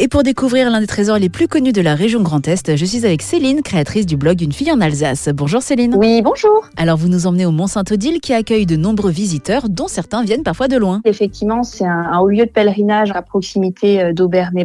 Et pour découvrir l'un des trésors les plus connus de la région Grand Est, je suis avec Céline, créatrice du blog Une fille en Alsace. Bonjour Céline. Oui, bonjour. Alors vous nous emmenez au Mont-Saint-Odile qui accueille de nombreux visiteurs, dont certains viennent parfois de loin. Effectivement, c'est un, haut lieu de pèlerinage à proximité euh, d'Auberne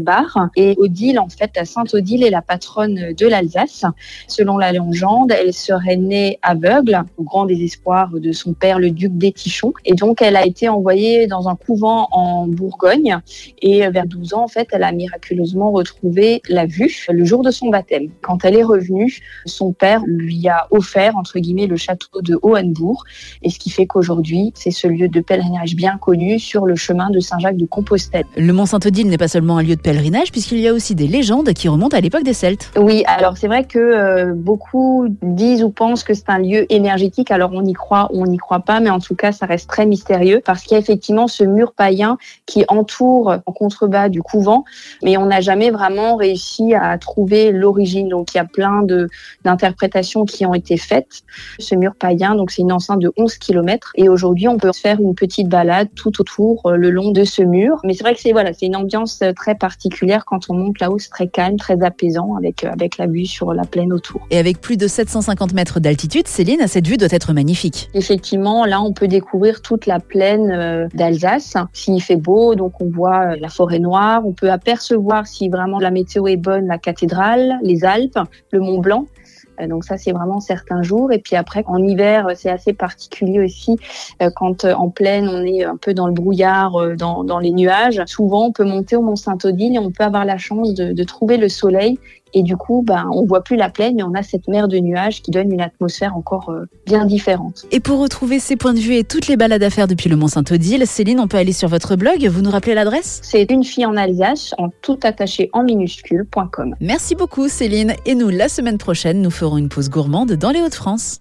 et Odile, en fait, à Sainte-Odile est la patronne de l'Alsace. Selon la légende, elle serait née aveugle, au grand désespoir de son père, le duc d'Étichon. Et donc, elle a été envoyée dans un couvent en Bourgogne. Et vers 12 ans, en fait, elle a miraculeusement retrouvé la vue le jour de son baptême. Quand elle est revenue, son père lui a offert, entre guillemets, le château de Hohenbourg. Et ce qui fait qu'aujourd'hui, c'est ce lieu de pèlerinage bien connu sur le chemin de Saint-Jacques de Compostelle. Le Mont-Saint-Odile n'est pas seulement un lieu de pèlerinage, puisqu'il y a aussi des légendes qui remontent à l'époque des Celtes. Oui, alors c'est vrai que euh, beaucoup disent ou pensent que c'est un lieu énergétique. Alors on y croit ou on n'y croit pas, mais en tout cas, ça reste très mystérieux parce qu'il y a effectivement ce mur païen qui entoure en contrebas du couvent, mais on n'a jamais vraiment réussi à trouver l'origine. Donc il y a plein de d'interprétations qui ont été faites. Ce mur païen, donc c'est une enceinte de 11 km et aujourd'hui on peut faire une petite balade tout autour euh, le long de ce mur. Mais c'est vrai que c'est voilà, c'est une ambiance euh, très particulière quand on monte là-haut, c'est très calme, très apaisant avec euh, avec la vue sur la plaine autour. Et avec plus de 750 mètres d'altitude, Céline, cette vue doit être magnifique. Effectivement, là on peut découvrir toute la plaine d'Alsace. S'il fait beau, donc on voit la forêt noire, on peut apercevoir si vraiment la météo est bonne, la cathédrale, les Alpes, le Mont Blanc. Euh, donc ça, c'est vraiment certains jours. Et puis après, en hiver, c'est assez particulier aussi. Euh, quand euh, en pleine, on est un peu dans le brouillard, dans, dans les nuages. Souvent, on peut monter au Mont Saint-Odile et on peut avoir la chance de, de trouver le soleil et du coup, ben, on voit plus la plaine, mais on a cette mer de nuages qui donne une atmosphère encore bien différente. Et pour retrouver ces points de vue et toutes les balades à faire depuis le Mont Saint-Odile, Céline, on peut aller sur votre blog. Vous nous rappelez l'adresse? C'est une fille en Alsace, en tout attaché en minuscule.com. Merci beaucoup, Céline. Et nous, la semaine prochaine, nous ferons une pause gourmande dans les Hauts-de-France.